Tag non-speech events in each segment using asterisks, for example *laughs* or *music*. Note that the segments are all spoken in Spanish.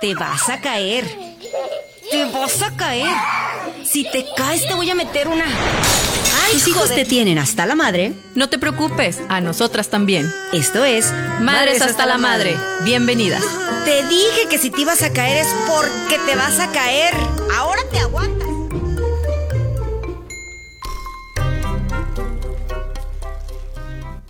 Te vas a caer. Te vas a caer. Si te caes, te voy a meter una. ¡Ay, Tus hijos te tienen hasta la madre. No te preocupes, a nosotras también. Esto es Madres hasta la madre. Bienvenidas. Te dije que si te ibas a caer es porque te vas a caer. Ahora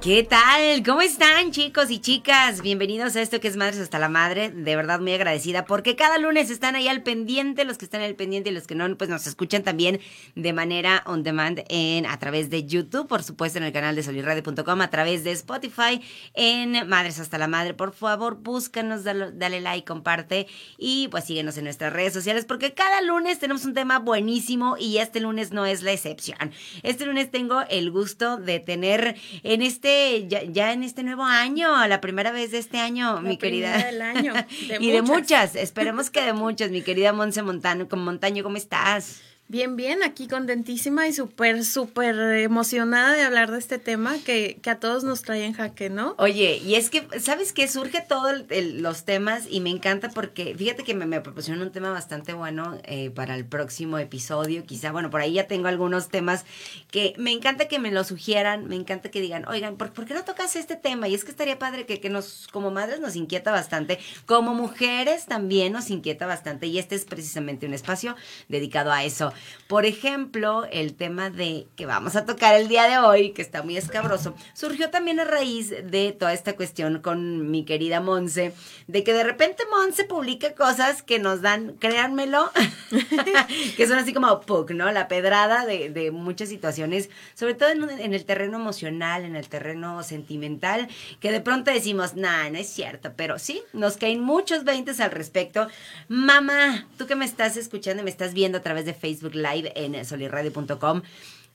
¿Qué tal? ¿Cómo están chicos y chicas? Bienvenidos a esto que es Madres hasta la Madre. De verdad muy agradecida porque cada lunes están ahí al pendiente, los que están al pendiente y los que no, pues nos escuchan también de manera on demand en a través de YouTube, por supuesto en el canal de solirradio.com, a través de Spotify, en Madres hasta la Madre. Por favor, búscanos, dale, dale like, comparte y pues síguenos en nuestras redes sociales porque cada lunes tenemos un tema buenísimo y este lunes no es la excepción. Este lunes tengo el gusto de tener en este ya, ya, en este nuevo año, la primera vez de este año, la mi querida. Del año. *laughs* De y muchas. de muchas, esperemos que de muchas, mi querida Monse Montano, con Montaño, ¿cómo estás? Bien, bien, aquí contentísima y súper, súper emocionada de hablar de este tema que, que, a todos nos trae en jaque, ¿no? Oye, y es que, ¿sabes qué? Surge todos los temas y me encanta porque, fíjate que me, me proporcionan un tema bastante bueno eh, para el próximo episodio, quizá, bueno, por ahí ya tengo algunos temas que me encanta que me lo sugieran, me encanta que digan, oigan, ¿por, ¿por qué no tocas este tema? Y es que estaría padre que, que nos, como madres nos inquieta bastante, como mujeres también nos inquieta bastante y este es precisamente un espacio dedicado a eso. Por ejemplo, el tema de que vamos a tocar el día de hoy, que está muy escabroso, surgió también a raíz de toda esta cuestión con mi querida Monse, de que de repente Monse publica cosas que nos dan, créanmelo, *laughs* que son así como puk, ¿no? La pedrada de, de muchas situaciones, sobre todo en, en, el terreno emocional, en el terreno sentimental, que de pronto decimos, nah, no es cierto, pero sí, nos caen muchos veintes al respecto. Mamá, tú que me estás escuchando y me estás viendo a través de Facebook Live en solirradio.com.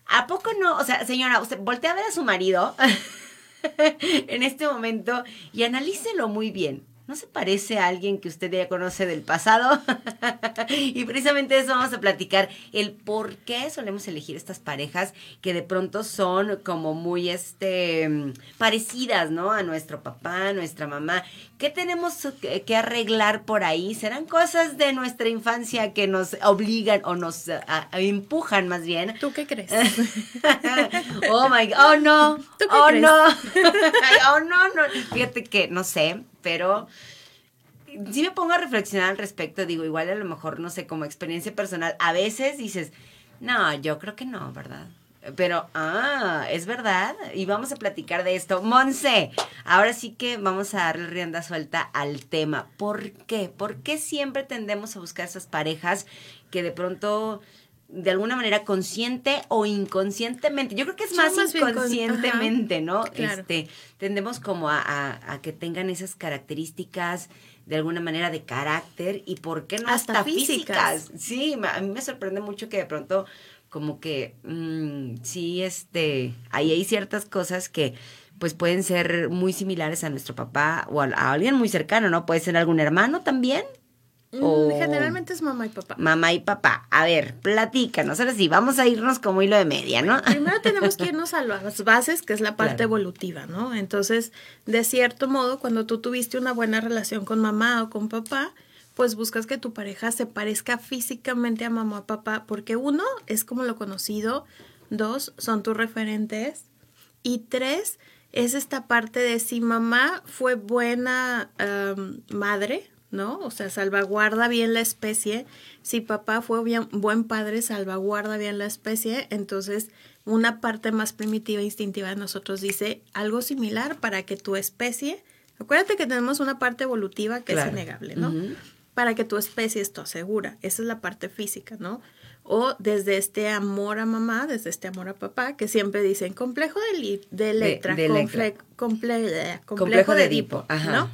¿A poco no? O sea, señora, usted voltea a ver a su marido *laughs* en este momento y analícelo muy bien. ¿No se parece a alguien que usted ya conoce del pasado? *laughs* y precisamente eso vamos a platicar, el por qué solemos elegir estas parejas que de pronto son como muy este parecidas, ¿no? A nuestro papá, a nuestra mamá. ¿Qué tenemos que arreglar por ahí? ¿Serán cosas de nuestra infancia que nos obligan o nos a, a empujan más bien? ¿Tú qué crees? *laughs* oh my god, oh no. ¿Tú qué oh crees? no. *laughs* oh no, no. Fíjate que no sé, pero si me pongo a reflexionar al respecto, digo, igual a lo mejor, no sé, como experiencia personal, a veces dices, no, yo creo que no, ¿verdad? Pero, ah, es verdad. Y vamos a platicar de esto. Monse, ahora sí que vamos a darle rienda suelta al tema. ¿Por qué? ¿Por qué siempre tendemos a buscar esas parejas que de pronto de alguna manera consciente o inconscientemente. Yo creo que es más, más inconscientemente, ¿no? Claro. Este, tendemos como a, a, a, que tengan esas características de alguna manera de carácter y por qué no hasta, hasta físicas. físicas. Sí, a mí me sorprende mucho que de pronto como que mmm, sí, este, ahí hay ciertas cosas que pues pueden ser muy similares a nuestro papá o a, a alguien muy cercano, ¿no? Puede ser algún hermano también. O... Generalmente es mamá y papá. Mamá y papá. A ver, platícanos. Ahora sí, vamos a irnos como hilo de media, ¿no? Primero tenemos que irnos a las bases, que es la parte claro. evolutiva, ¿no? Entonces, de cierto modo, cuando tú tuviste una buena relación con mamá o con papá, pues buscas que tu pareja se parezca físicamente a mamá o papá, porque uno, es como lo conocido, dos, son tus referentes, y tres, es esta parte de si mamá fue buena um, madre, ¿no? O sea, salvaguarda bien la especie. Si papá fue bien, buen padre, salvaguarda bien la especie. Entonces, una parte más primitiva e instintiva de nosotros dice algo similar para que tu especie, acuérdate que tenemos una parte evolutiva que Claro. es innegable, ¿no? Para que tu especie esté segura. Esa es la parte física, ¿no? O desde este amor a mamá, desde este amor a papá, que siempre dicen complejo de, de letra, de comple- letra. comple- eh, complejo, Complejo de de Edipo. ¿no?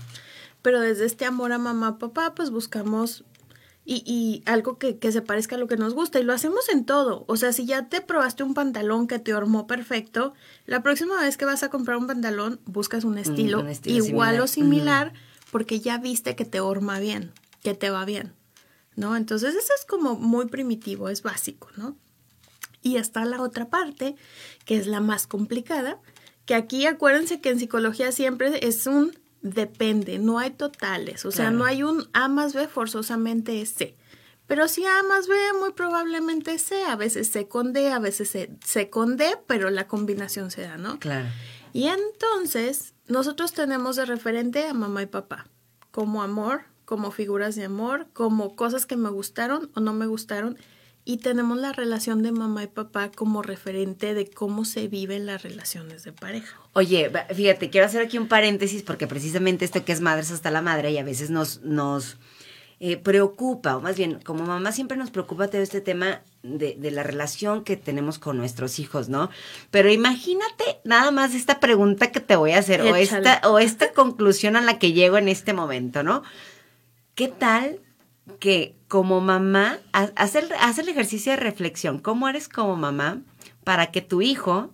Pero desde este amor a mamá, papá, pues buscamos y, y algo que, que se parezca a lo que nos gusta. Y lo hacemos en todo. O sea, si ya te probaste un pantalón que te armó perfecto, la próxima vez que vas a comprar un pantalón, buscas un estilo, un estilo igual similar. o similar, porque ya viste que te horma bien, que te va bien. ¿No? Entonces, eso es como muy primitivo, es básico, ¿no? Y está la otra parte, que es la más complicada, que aquí acuérdense que en psicología siempre es un depende, no hay totales, o sea, Claro. no hay un A más B forzosamente es C. Pero si A más B, muy probablemente es C, a veces C con D, a veces C, C con D, pero la combinación se da, ¿no? Claro. Y entonces, nosotros tenemos de referente a mamá y papá, como amor, como figuras de amor, como cosas que me gustaron o no me gustaron, y tenemos la relación de mamá y papá como referente de cómo se viven las relaciones de pareja. Oye, fíjate, quiero hacer aquí un paréntesis porque precisamente esto que es madres hasta la madre y a veces nos, nos eh, preocupa, o más bien, como mamá siempre nos preocupa todo este tema de, de la relación que tenemos con nuestros hijos, ¿no? Pero imagínate nada más esta pregunta que te voy a hacer o esta, o esta conclusión a la que llego en este momento, ¿no? ¿Qué tal que como mamá, ha- hacer, hacer el ejercicio de reflexión, cómo eres como mamá para que tu hijo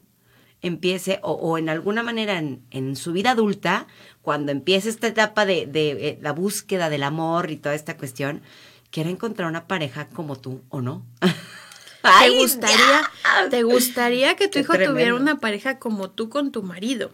empiece, o, o en alguna manera en, en su vida adulta, cuando empiece esta etapa de, de, eh, la búsqueda del amor y toda esta cuestión, quiera encontrar una pareja como tú o no? *laughs* ¿Te gustaría, ya. ¿Te gustaría que tu Qué hijo tuviera una pareja como tú con tu marido?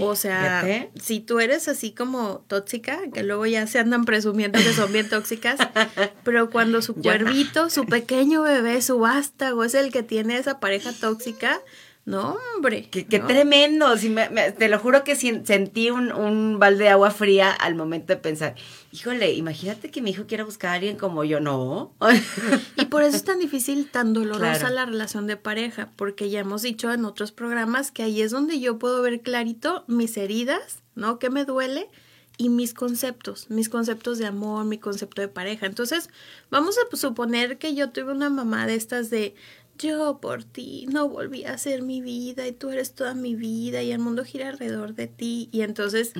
O sea, Fíjate. si tú eres así como tóxica, que luego ya se andan presumiendo que son bien tóxicas, *laughs* pero cuando su cuervito, su pequeño bebé, su vástago es el que tiene esa pareja tóxica, no, hombre. Qué, qué ¿no? tremendo. Sí, me- me- te lo juro que sentí un, un balde de agua fría al momento de pensar, híjole, imagínate que mi hijo quiera buscar a alguien como yo. No. *laughs* Y por eso es tan difícil, tan dolorosa Claro. la relación de pareja, porque ya hemos dicho en otros programas que ahí es donde yo puedo ver clarito mis heridas, ¿no? ¿Qué me duele? Y mis conceptos, mis conceptos de amor, mi concepto de pareja. Entonces, vamos a suponer que yo tuve una mamá de estas de yo por ti no volví a ser mi vida y tú eres toda mi vida y el mundo gira alrededor de ti. Y entonces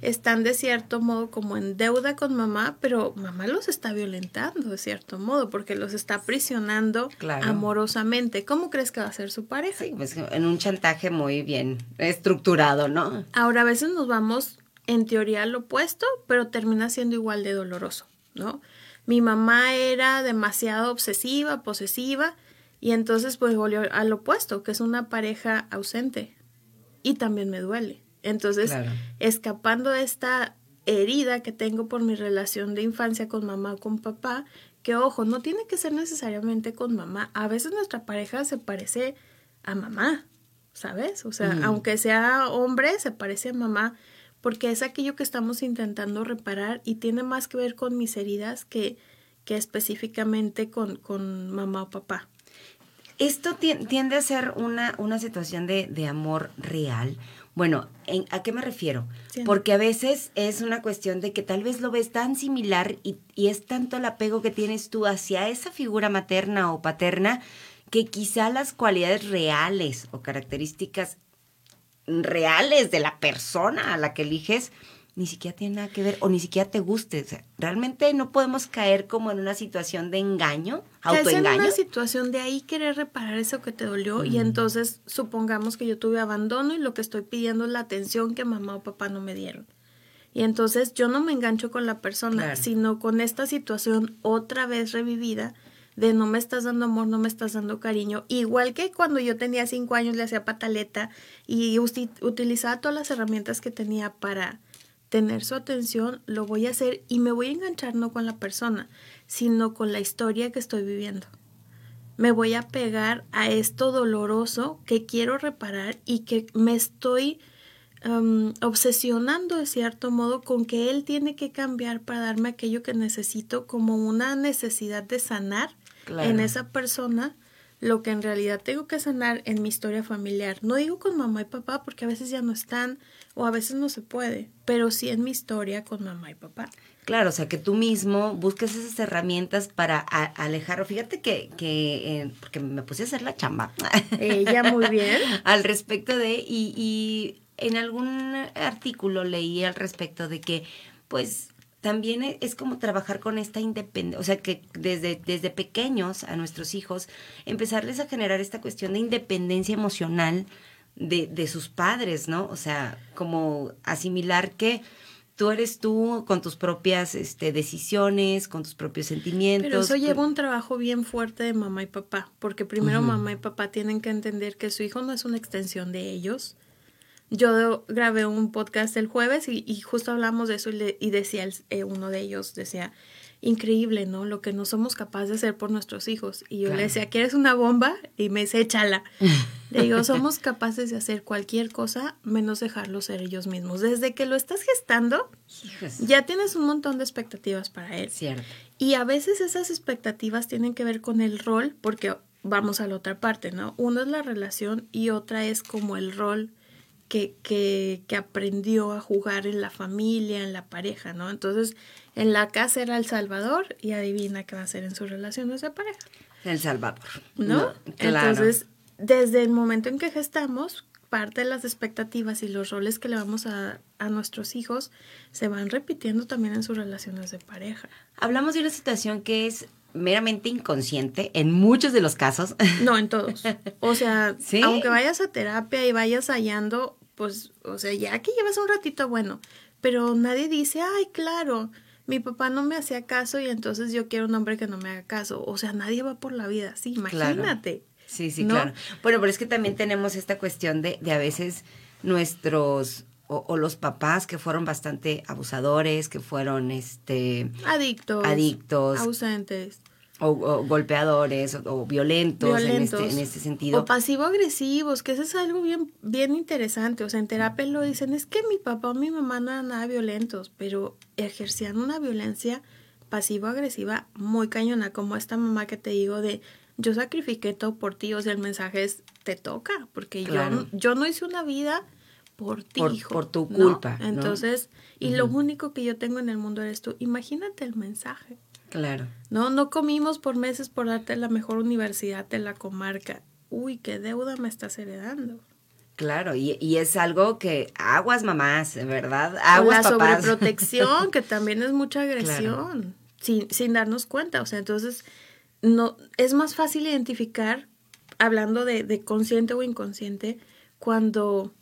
están de cierto modo como en deuda con mamá, pero mamá los está violentando de cierto modo porque los está aprisionando Claro. amorosamente. ¿Cómo crees que va a ser su pareja? Sí, pues en un chantaje muy bien estructurado, ¿no? Ahora a veces nos vamos en teoría al opuesto, pero termina siendo igual de doloroso, ¿no? Mi mamá era demasiado obsesiva, posesiva, y entonces pues volvió al opuesto, que es una pareja ausente. Y también me duele. Entonces, Claro. escapando de esta herida que tengo por mi relación de infancia con mamá o con papá, que ojo, no tiene que ser necesariamente con mamá. A veces nuestra pareja se parece a mamá, ¿sabes? O sea, aunque sea hombre, se parece a mamá, porque es aquello que estamos intentando reparar y tiene más que ver con mis heridas que, que específicamente con, con mamá o papá. Esto tien- tiende a ser una, una situación de, de amor real. Bueno, ¿en- ¿a qué me refiero? Sí. Porque a veces es una cuestión de que tal vez lo ves tan similar y, y es tanto el apego que tienes tú hacia esa figura materna o paterna que quizá las cualidades reales o características reales de la persona a la que eliges ni siquiera tiene nada que ver o ni siquiera te guste. O sea, realmente no podemos caer como en una situación de engaño, en autoengaño. una situación de ahí querer reparar eso que te dolió y entonces supongamos que yo tuve abandono y lo que estoy pidiendo es la atención que mamá o papá no me dieron. Y entonces yo no me engancho con la persona, Claro. sino con esta situación otra vez revivida de no me estás dando amor, no me estás dando cariño. Igual que cuando yo tenía cinco años le hacía pataleta y utilizaba todas las herramientas que tenía para tener su atención, lo voy a hacer y me voy a enganchar no con la persona, sino con la historia que estoy viviendo. Me voy a pegar a esto doloroso que quiero reparar y que me estoy um, obsesionando de cierto modo con que él tiene que cambiar para darme aquello que necesito como una necesidad de sanar Claro. en esa persona lo que en realidad tengo que sanar en mi historia familiar. No digo con mamá y papá porque a veces ya no están o a veces no se puede, pero sí en mi historia con mamá y papá. Claro, o sea, que tú mismo busques esas herramientas para alejarlo. Fíjate que, que eh, porque me puse a hacer la chamba *laughs* Ella muy bien. *laughs* al respecto de, y, y en algún artículo leí al respecto de que, pues, también e- es como trabajar con esta independencia, o sea, que desde, desde pequeños a nuestros hijos, empezarles a generar esta cuestión de independencia emocional de, de sus padres, ¿no? O sea, como asimilar que tú eres tú con tus propias este, decisiones, con tus propios sentimientos. Pero eso lleva un trabajo bien fuerte de mamá y papá, porque primero mamá y papá tienen que entender que su hijo no es una extensión de ellos, yo grabé un podcast el jueves y, y justo hablamos de eso y, le- y decía el- eh, uno de ellos, decía, increíble, ¿no? Lo que no somos capaces de hacer por nuestros hijos. Y yo Claro. le decía, ¿quieres una bomba? Y me dice, échala. Le digo, *laughs* somos capaces de hacer cualquier cosa menos dejarlos ser ellos mismos. Desde que lo estás gestando, ya tienes un montón de expectativas para él. Cierto. Y a veces esas expectativas tienen que ver con el rol, porque vamos a la otra parte, ¿no? Una es la relación y otra es como el rol que, que, que aprendió a jugar en la familia, en la pareja, ¿no? Entonces, en la casa era El Salvador y adivina qué va a hacer en sus relaciones de pareja, El Salvador. ¿no? claro. Entonces, desde el momento en que gestamos, parte de las expectativas y los roles que le vamos a, a nuestros hijos se van repitiendo también en sus relaciones de pareja. Hablamos de una situación que es meramente inconsciente en muchos de los casos. No, en *laughs* todos. O sea, ¿Sí? aunque vayas a terapia y vayas hallando, pues, o sea, ya que llevas un ratito, bueno, pero nadie dice, ay, claro, mi papá no me hacía caso y entonces yo quiero un hombre que no me haga caso. O sea, nadie va por la vida así, Claro. imagínate. Sí, sí, ¿No? claro. Bueno, pero es que también tenemos esta cuestión de, de a veces nuestros o, o los papás que fueron bastante abusadores, que fueron este Adictos. Adictos. Ausentes. O, o golpeadores o, o violentos, violentos. En, este, en este sentido. O pasivo-agresivos, que eso es algo bien, bien interesante. O sea, en terapia lo dicen, es que mi papá o mi mamá no eran nada violentos, pero ejercían una violencia pasivo-agresiva muy cañona, como esta mamá que te digo de, yo sacrifiqué todo por ti, o sea, el mensaje es, te toca, porque Claro. yo, yo no hice una vida por ti, Por- hijo. por tu culpa, ¿no? Entonces, y lo único que yo tengo en el mundo eres tú. Imagínate el mensaje. Claro. No, no comimos por meses por darte la mejor universidad de la comarca. Uy, qué deuda me estás heredando. Claro, y, y es algo que aguas mamás, ¿verdad? O Aguas la papás. sobreprotección, *laughs* que también es mucha agresión, sin, sin darnos cuenta. O sea, entonces, no, es más fácil identificar, hablando de, de consciente o inconsciente, cuando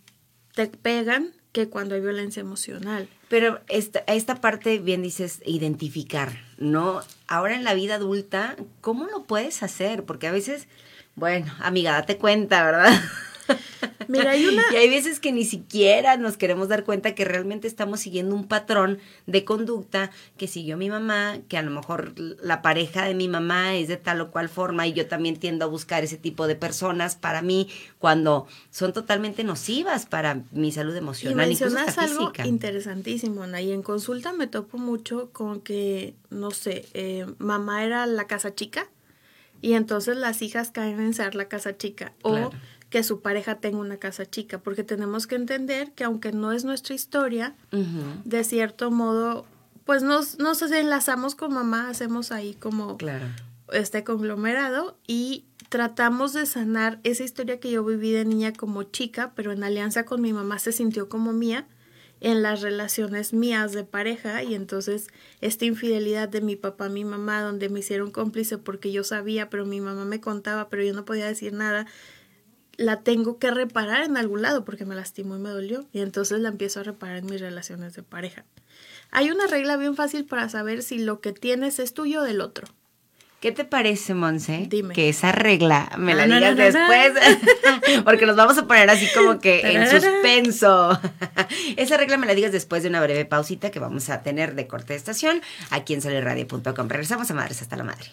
te pegan que cuando hay violencia emocional. Pero esta, esta parte, bien dices, identificar, ¿no? Ahora en la vida adulta, ¿cómo lo puedes hacer? Porque a veces, bueno, amiga, date cuenta, ¿verdad? *laughs* *laughs* Mira, hay una- Y hay veces que ni siquiera nos queremos dar cuenta que realmente estamos siguiendo un patrón de conducta que siguió mi mamá, que a lo mejor la pareja de mi mamá es de tal o cual forma y yo también tiendo a buscar ese tipo de personas para mí cuando son totalmente nocivas para mi salud Y emocional, incluso mencionas hasta algo física. interesantísimo, Ana. Y en consulta me topo mucho con que, no sé, eh, mamá era la casa chica y entonces las hijas caen en ser la casa chica. Claro. Que su pareja tenga una casa chica. Porque tenemos que entender que aunque no es nuestra historia, de cierto modo, pues nos, nos enlazamos con mamá, hacemos ahí como Claro. este conglomerado y tratamos de sanar esa historia que yo viví de niña como chica, pero en alianza con mi mamá se sintió como mía en las relaciones mías de pareja y entonces esta infidelidad de mi papá mi mamá donde me hicieron cómplice porque yo sabía pero mi mamá me contaba pero yo no podía decir nada la tengo que reparar en algún lado porque me lastimó y me dolió y entonces la empiezo a reparar en mis relaciones de pareja hay una regla bien fácil para saber si lo que tienes es tuyo o del otro ¿Qué te parece, Monse? Dime. Que esa regla me la Ah, digas después. *laughs* Porque nos vamos a poner así como que en suspenso. *laughs* esa regla me la digas después de una breve pausita que vamos a tener de corte de estación aquí en solirradio.com. Regresamos a Madres hasta la Madre.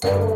Thank you.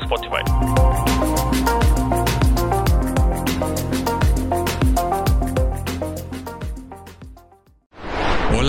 en Spotify.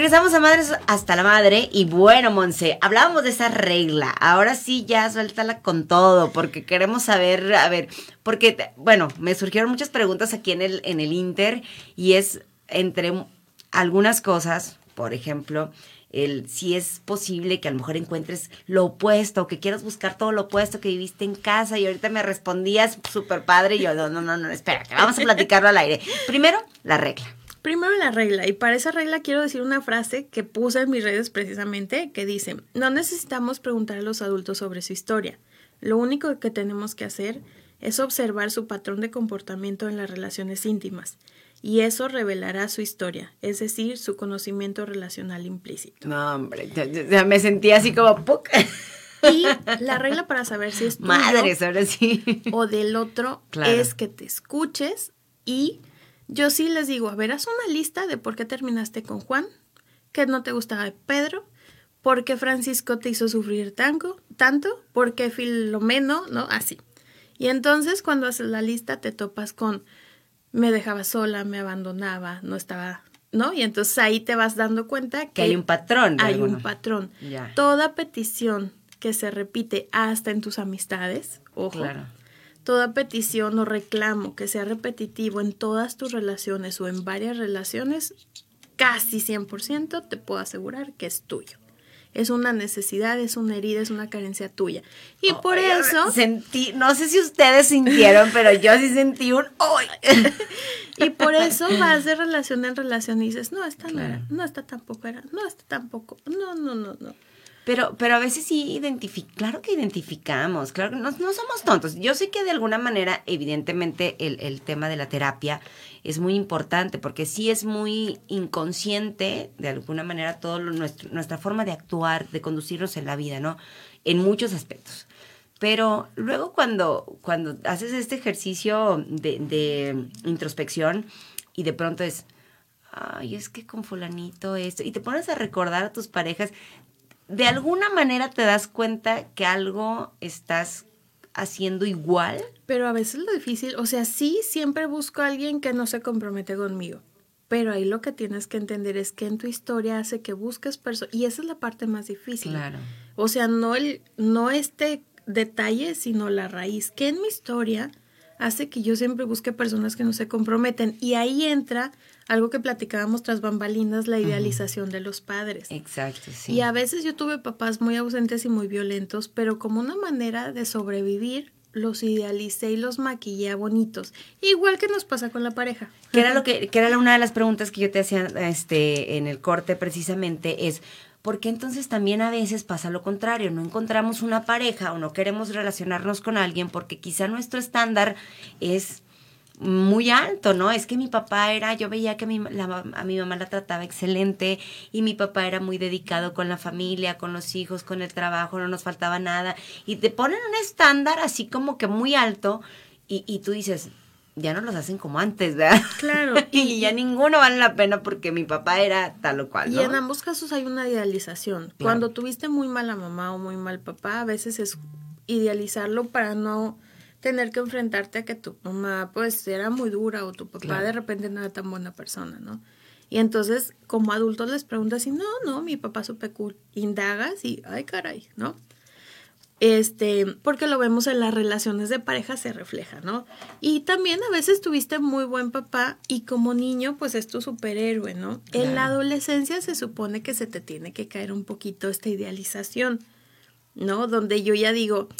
Regresamos a Madres hasta la Madre y bueno, Monse, hablábamos de esa regla. Ahora sí ya suéltala con todo porque queremos saber, a ver, porque bueno, me surgieron muchas preguntas aquí en el en el Inter y es entre algunas cosas, por ejemplo, el si es posible que a lo mejor encuentres lo opuesto, que quieras buscar todo lo opuesto que viviste en casa y ahorita me respondías súper padre y yo, no, no, no, no, espera, que vamos a platicarlo al aire. Primero, la regla. Primero la regla, y para esa regla quiero decir una frase que puse en mis redes precisamente, que dice, no necesitamos preguntar a los adultos sobre su historia, lo único que tenemos que hacer es observar su patrón de comportamiento en las relaciones íntimas, y eso revelará su historia, es decir, su conocimiento relacional implícito. No, hombre, ya, ya me sentía así como... ¡puc! Y *laughs* la regla para saber si es tuyo Madres, ahora sí. o del otro Claro. es que te escuches y yo sí les digo, a ver, haz una lista de por qué terminaste con Juan, qué no te gustaba de Pedro, por qué Francisco te hizo sufrir tanto, tanto, por qué Filomeno, ¿no? Así. Y entonces cuando haces la lista te topas con me dejaba sola, me abandonaba, no estaba, ¿no? Y entonces ahí te vas dando cuenta que, Que hay un patrón. hay un patrón. Ya. Toda petición que se repite hasta en tus amistades, ojo, Claro. Toda petición o reclamo que sea repetitivo en todas tus relaciones o en varias relaciones, casi 100% te puedo asegurar que es tuyo. Es una necesidad, es una herida, es una carencia tuya. Y por eso, Sentí, no sé si ustedes sintieron, *laughs* pero yo sí sentí un ¡Ay! *laughs* y por eso vas de relación en relación y dices, no, esta no era, Claro. no, esta tampoco era, no, esta tampoco, no, no, no, no. Pero, pero a veces sí identificamos, claro que identificamos, claro que no, no somos tontos. Yo sé que de alguna manera, evidentemente, el, el tema de la terapia es muy importante porque sí es muy inconsciente, de alguna manera, todo nuestra forma de actuar, de conducirnos en la vida, ¿no? En muchos aspectos. Pero luego cuando, cuando haces este ejercicio de introspección y de pronto es, ay, es que con fulanito esto, y te pones a recordar a tus parejas, de alguna manera te das cuenta que algo estás haciendo igual. Pero a veces lo difícil, o sea, sí, siempre busco a alguien que no se compromete conmigo. Pero ahí lo que tienes que entender es que en tu historia hace que busques personas. Y esa es la parte más difícil. O sea, no, el, no este detalle, sino la raíz. Que en mi historia hace que yo siempre busque personas que no se comprometen. Y ahí entra algo que platicábamos tras bambalinas, la idealización de los padres. Exacto, sí. Y a veces yo tuve papás muy ausentes y muy violentos, pero como una manera de sobrevivir, los idealicé y los maquillé a bonitos. Igual que nos pasa con la pareja. que era lo que, que era una de las preguntas que yo te hacía este, en el corte precisamente, es ¿por qué entonces también a veces pasa lo contrario? No encontramos una pareja o no queremos relacionarnos con alguien porque quizá nuestro estándar es muy alto, ¿no? Es que mi papá era, yo veía que mi, la- a mi mamá la trataba excelente y mi papá era muy dedicado con la familia, con los hijos, con el trabajo, no nos faltaba nada. Y te ponen un estándar así como que muy alto y, y tú dices, ya no los hacen como antes, ¿verdad? Claro. *laughs* y ya ninguno vale la pena porque mi papá era tal o cual, Y en ambos casos hay una idealización. Cuando tuviste muy mala mamá o muy mal papá, a veces es idealizarlo para no tener que enfrentarte a que tu mamá pues era muy dura o tu papá Claro. de repente no era tan buena persona, ¿no? Y entonces como adultos les preguntas y no, no, mi papá supe cool. Indagas y, ay caray, ¿no? Este, porque lo vemos en las relaciones de pareja se refleja, ¿no? Y también a veces tuviste muy buen papá y como niño pues es tu superhéroe, ¿no? En la adolescencia se supone que se te tiene que caer un poquito esta idealización, ¿no? Donde yo ya digo,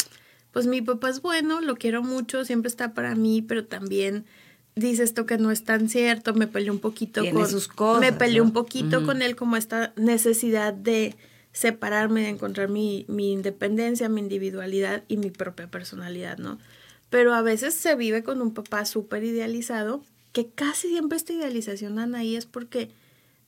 pues mi papá es bueno, lo quiero mucho, siempre está para mí, pero también dice esto que no es tan cierto, me peleé un poquito Tiene con sus cosas, me peleé ¿no? un poquito con él como esta necesidad de separarme, de encontrar mi, mi independencia, mi individualidad y mi propia personalidad, ¿no? Pero a veces se vive con un papá súper idealizado, que casi siempre esta idealización, Anaí, es porque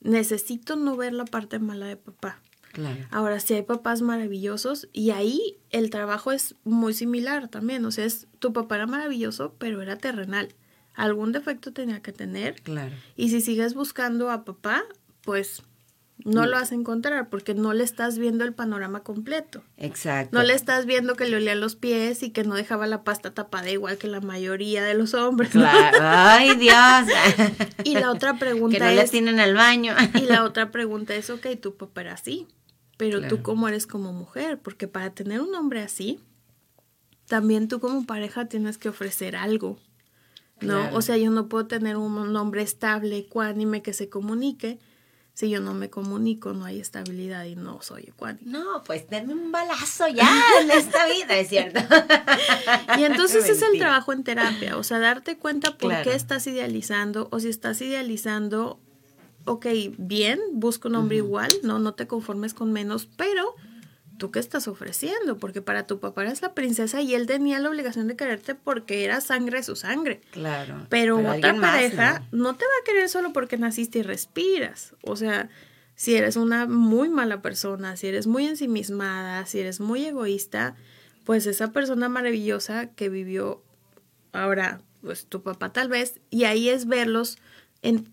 necesito no ver la parte mala de papá. Claro. Ahora, sí hay papás maravillosos y ahí el trabajo es muy similar también. O sea, es, tu papá era maravilloso, pero era terrenal. Algún defecto tenía que tener. Claro. Y si sigues buscando a papá, pues no lo vas a encontrar porque no le estás viendo el panorama completo. Exacto. No le estás viendo que le olía los pies y que no dejaba la pasta tapada igual que la mayoría de los hombres. ¿no? Claro. Ay, Dios. *laughs* Y la otra pregunta *laughs* que no le es, tienen al baño. *laughs* y la otra pregunta es, ok, tu papá era así, pero Claro. tú cómo eres como mujer, porque para tener un hombre así, también tú como pareja tienes que ofrecer algo, ¿no? Claro. O sea, yo no puedo tener un hombre estable, ecuánime, que se comunique. Si yo no me comunico, no hay estabilidad y no soy ecuánime. No, pues denme un balazo ya en esta vida, es cierto. *laughs* Y entonces *laughs* es el trabajo en terapia, o sea, darte cuenta por Claro. qué estás idealizando o si estás idealizando, ok, bien, busca un hombre igual, no, no te conformes con menos, pero tú qué estás ofreciendo, porque para tu papá eres la princesa y él tenía la obligación de quererte porque era sangre de su sangre. Claro. Pero, otra más, pareja ¿no? ¿no? te va a querer solo porque naciste y respiras. O sea, si eres una muy mala persona, si eres muy ensimismada, si eres muy egoísta, pues esa persona maravillosa que vivió ahora, pues tu papá tal vez, y ahí es verlos en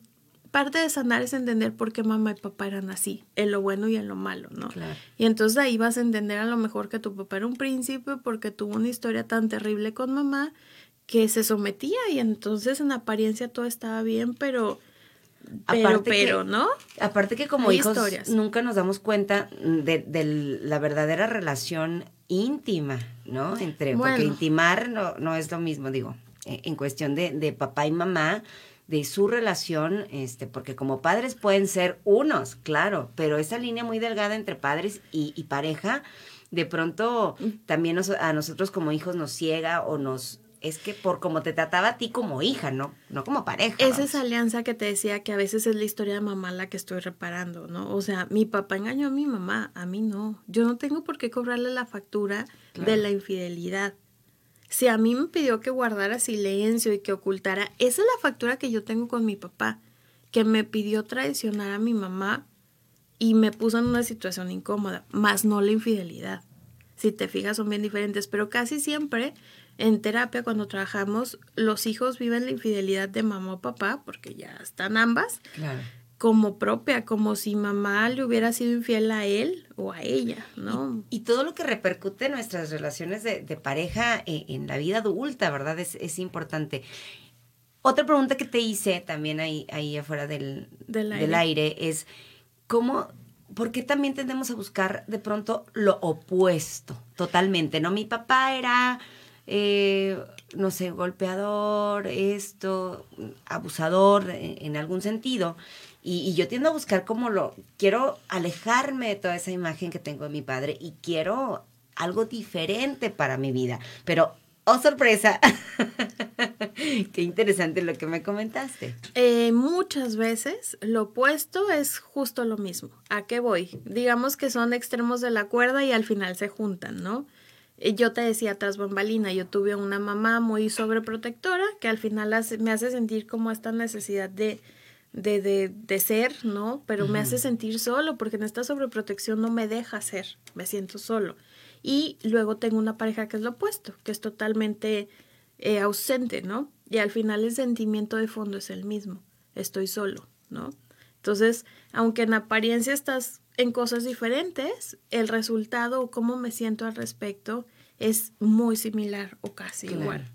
parte de sanar es entender por qué mamá y papá eran así, en lo bueno y en lo malo, ¿no? Claro. Y entonces ahí vas a entender a lo mejor que tu papá era un príncipe porque tuvo una historia tan terrible con mamá que se sometía y entonces en apariencia todo estaba bien, pero pero Aparte que- pero, ¿no? Aparte que como Hay hijos historias. nunca nos damos cuenta de, de la verdadera relación íntima, ¿no? Entre, porque Bueno. intimar no, no es lo mismo, digo, eh, en cuestión de, de papá y mamá, de su relación, este, porque como padres pueden ser unos, claro, pero esa línea muy delgada entre padres y, y pareja, de pronto también nos- a nosotros como hijos nos ciega o nos... Es que por como te trataba a ti como hija, no, no como pareja. Es vamos. esa alianza que te decía que a veces es la historia de mamá la que estoy reparando, ¿no? O sea, mi papá engañó a mi mamá, a mí no. Yo no tengo por qué cobrarle la factura de la infidelidad. Si a mí me pidió que guardara silencio y que ocultara, esa es la factura que yo tengo con mi papá, que me pidió traicionar a mi mamá y me puso en una situación incómoda, más no la infidelidad. Si te fijas, son bien diferentes, pero casi siempre en terapia, cuando trabajamos, los hijos viven la infidelidad de mamá o papá, porque ya están ambas, Claro. Como propia, como si mamá le hubiera sido infiel a él o a ella, ¿no? Y todo lo que repercute en nuestras relaciones de, de pareja eh, en la vida adulta, ¿verdad? Es, es importante. Otra pregunta que te hice también ahí, ahí afuera del, Del del aire. aire es, ¿cómo, por qué también tendemos a buscar de pronto lo opuesto totalmente? ¿No? Mi papá era, eh, no sé, golpeador, esto, abusador en, en algún sentido. Y, yo tiendo a buscar como lo, quiero alejarme de toda esa imagen que tengo de mi padre y quiero algo diferente para mi vida. Pero, oh sorpresa, *laughs* qué interesante lo que me comentaste. Eh, muchas veces lo opuesto es justo lo mismo. ¿A qué voy? Digamos que son extremos de la cuerda y al final se juntan, ¿no? Eh, Yo te decía tras bambalina, yo tuve una mamá muy sobreprotectora que al final me hace sentir como esta necesidad de, de, de, de ser, ¿no? Pero me hace sentir solo porque en esta sobreprotección no me deja ser, me siento solo. Y luego tengo una pareja que es lo opuesto, que es totalmente eh, ausente, ¿no? Y al final el sentimiento de fondo es el mismo, estoy solo, ¿no? Entonces, aunque en apariencia estás en cosas diferentes, el resultado o cómo me siento al respecto es muy similar o casi Claro. igual.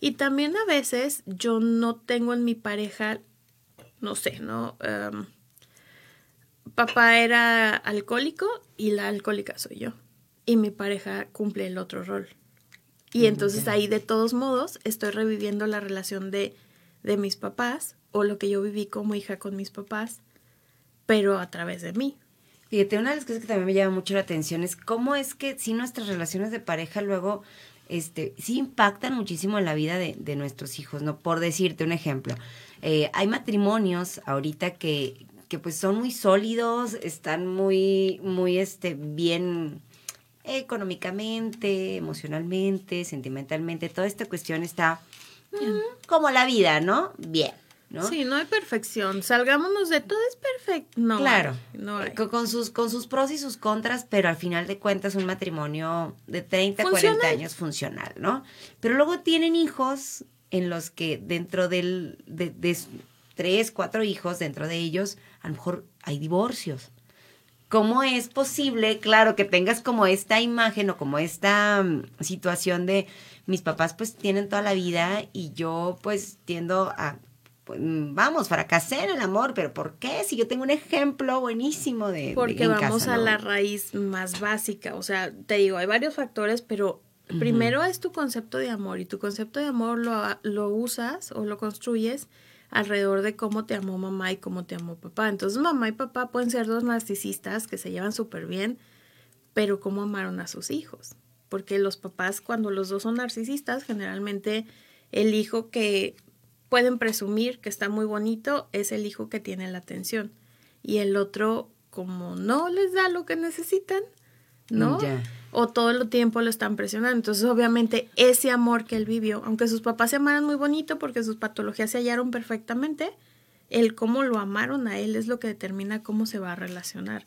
Y también a veces yo no tengo en mi pareja, no sé, ¿no? Em, papá era alcohólico y la alcohólica soy yo. y mi pareja cumple el otro rol. Y entonces ahí de todos modos estoy reviviendo la relación de, de mis papás o lo que yo viví como hija con mis papás, pero a través de mí. Fíjate, una de las cosas que también me llama mucho la atención es cómo es que si nuestras relaciones de pareja luego este, sí impactan muchísimo en la vida de, de nuestros hijos, ¿no? Por decirte un ejemplo, eh, hay matrimonios ahorita que, que pues son muy sólidos, están muy, muy este, bien económicamente, emocionalmente, sentimentalmente, toda esta cuestión está mm, como la vida, ¿no? Bien. ¿no? Sí, no hay perfección. Salgámonos de todo es perfecto. No. Claro. No hay. Con, sus, con sus pros y sus contras, pero al final de cuentas un matrimonio de 30, 40 Funcional. años funcional, ¿no? Pero luego tienen hijos en los que dentro del, de, tres, cuatro hijos, dentro de ellos, a lo mejor hay divorcios. ¿Cómo es posible, claro, que tengas como esta imagen o como esta mm, situación de mis papás pues tienen toda la vida y yo pues tiendo a, pues, vamos, fracasé en el amor, pero ¿por qué? Si yo tengo un ejemplo buenísimo de... de- Porque en vamos casa, a la raíz más básica. O sea, te digo, hay varios factores, pero primero es tu concepto de amor y tu concepto de amor lo, lo usas o lo construyes alrededor de cómo te amó mamá y cómo te amó papá. Entonces mamá y papá pueden ser dos narcisistas que se llevan súper bien, pero cómo amaron a sus hijos. Porque los papás, cuando los dos son narcisistas, generalmente el hijo que pueden presumir que está muy bonito es el hijo que tiene la atención. Y el otro, como no les da lo que necesitan, ¿no? O todo el tiempo lo están presionando. Entonces, obviamente, ese amor que él vivió, aunque sus papás se amaran muy bonito porque sus patologías se hallaron perfectamente, el cómo lo amaron a él es lo que determina cómo se va a relacionar,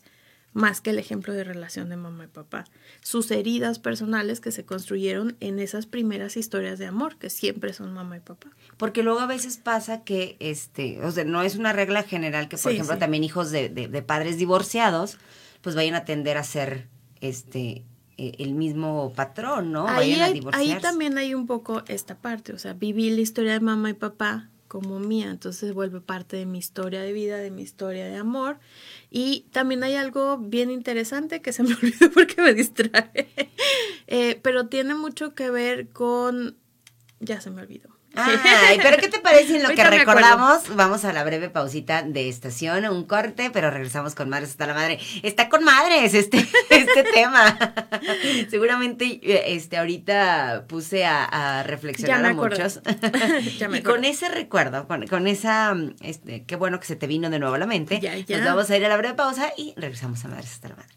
más que el ejemplo de relación de mamá y papá. Sus heridas personales que se construyeron en esas primeras historias de amor, que siempre son mamá y papá. Porque luego a veces pasa que, este, o sea, no es una regla general que, por Sí, ejemplo, sí. también hijos de, de- de padres divorciados, pues vayan a tender a ser, este, el mismo patrón, ¿no? ahí, vayan a hay- divorciarse. ahí también hay un poco esta parte, o sea, viví la historia de mamá y papá como mía, entonces vuelve parte de mi historia de vida, de mi historia de amor. Y también hay algo bien interesante que se me *laughs* olvidó porque me distrae, *laughs* Eh, pero tiene mucho que ver con... Ya se me olvidó. Ay, pero ¿qué te parece en lo que Ahorita recordamos? Vamos a la breve pausita de estación, un corte, pero regresamos con Madres hasta la Madre. Está con madres este, *laughs* este tema. Seguramente eh, este, ahorita puse a, a reflexionar a muchos. *laughs* Ya me y con ese recuerdo, con, con esa, este, qué bueno que se te vino de nuevo a la mente. Ya, ya. Nos vamos a ir a la breve pausa y regresamos a Madres hasta la Madre.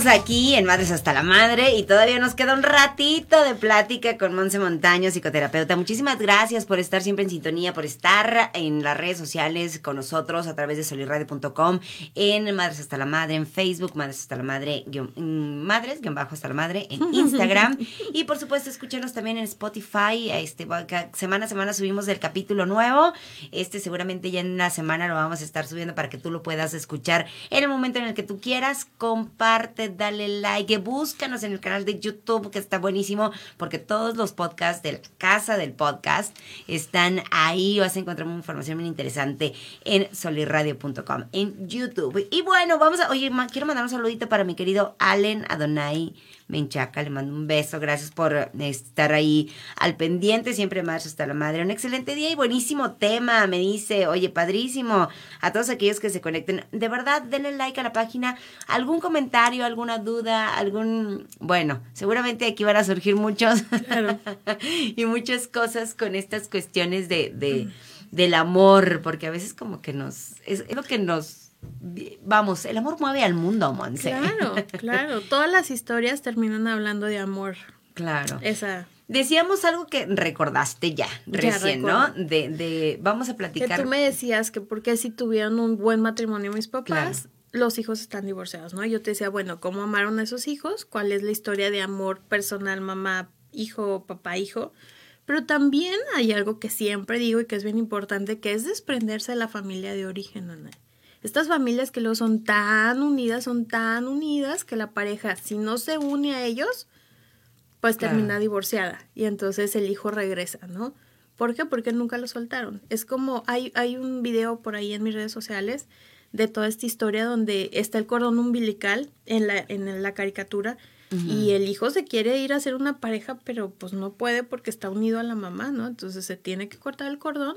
seguimos aquí en Madres hasta la Madre y todavía nos queda un ratito de plática con Monse Montaño, psicoterapeuta. Muchísimas gracias por estar siempre en sintonía, por estar en las redes sociales con nosotros a través de solirradio.com, en Madres hasta la Madre, en Facebook, Madres hasta la Madre, guión- mm, Madres, guion bajo hasta la Madre, en *laughs* Instagram. y por supuesto, escúchenos también en Spotify. Este, semana a semana subimos el capítulo nuevo. Este seguramente ya en una semana lo vamos a estar subiendo para que tú lo puedas escuchar en el momento en el que tú quieras. Comparte, dale like, búscanos en el canal de YouTube que está buenísimo porque todos los podcasts de la casa del podcast están ahí. Vas a encontrar información muy interesante en solirradio.com, en YouTube. Y bueno, vamos a, oye, quiero mandar un saludito para mi querido Allen Adonai Menchaca, le mando un beso, gracias por eh, estar ahí al pendiente, siempre más hasta la madre. Un excelente día y buenísimo tema, me dice, oye, padrísimo, a todos aquellos que se conecten, de verdad, denle like a la página, algún comentario, alguna duda, algún, bueno, seguramente aquí van a surgir muchos *laughs* y muchas cosas con estas cuestiones de, de del amor, porque a veces como que nos, es, es lo que nos, vamos, el amor mueve al mundo, Monse. Claro, *laughs* claro. Todas las historias terminan hablando de amor. Claro. Esa. Decíamos algo que recordaste ya, Ya recién, ¿no? De, de, vamos a Que platicar. tú me decías que porque si tuvieron un buen matrimonio mis papás, Claro. los hijos están divorciados, ¿no? Yo te decía, bueno, ¿cómo amaron a esos hijos? ¿Cuál es la historia de amor personal, mamá, hijo, papá, hijo? Pero también hay algo que siempre digo y que es bien importante, que es desprenderse de la familia de origen, Ana. Estas familias que luego son tan unidas, son tan unidas que la pareja, si no se une a ellos, pues Claro. termina divorciada y entonces el hijo regresa, ¿no? ¿Por qué? Porque nunca lo soltaron. Es como, hay, hay un video por ahí en mis redes sociales de toda esta historia donde está el cordón umbilical en la, en la caricatura y el hijo se quiere ir a hacer una pareja, pero pues no puede porque está unido a la mamá, ¿no? Entonces se tiene que cortar el cordón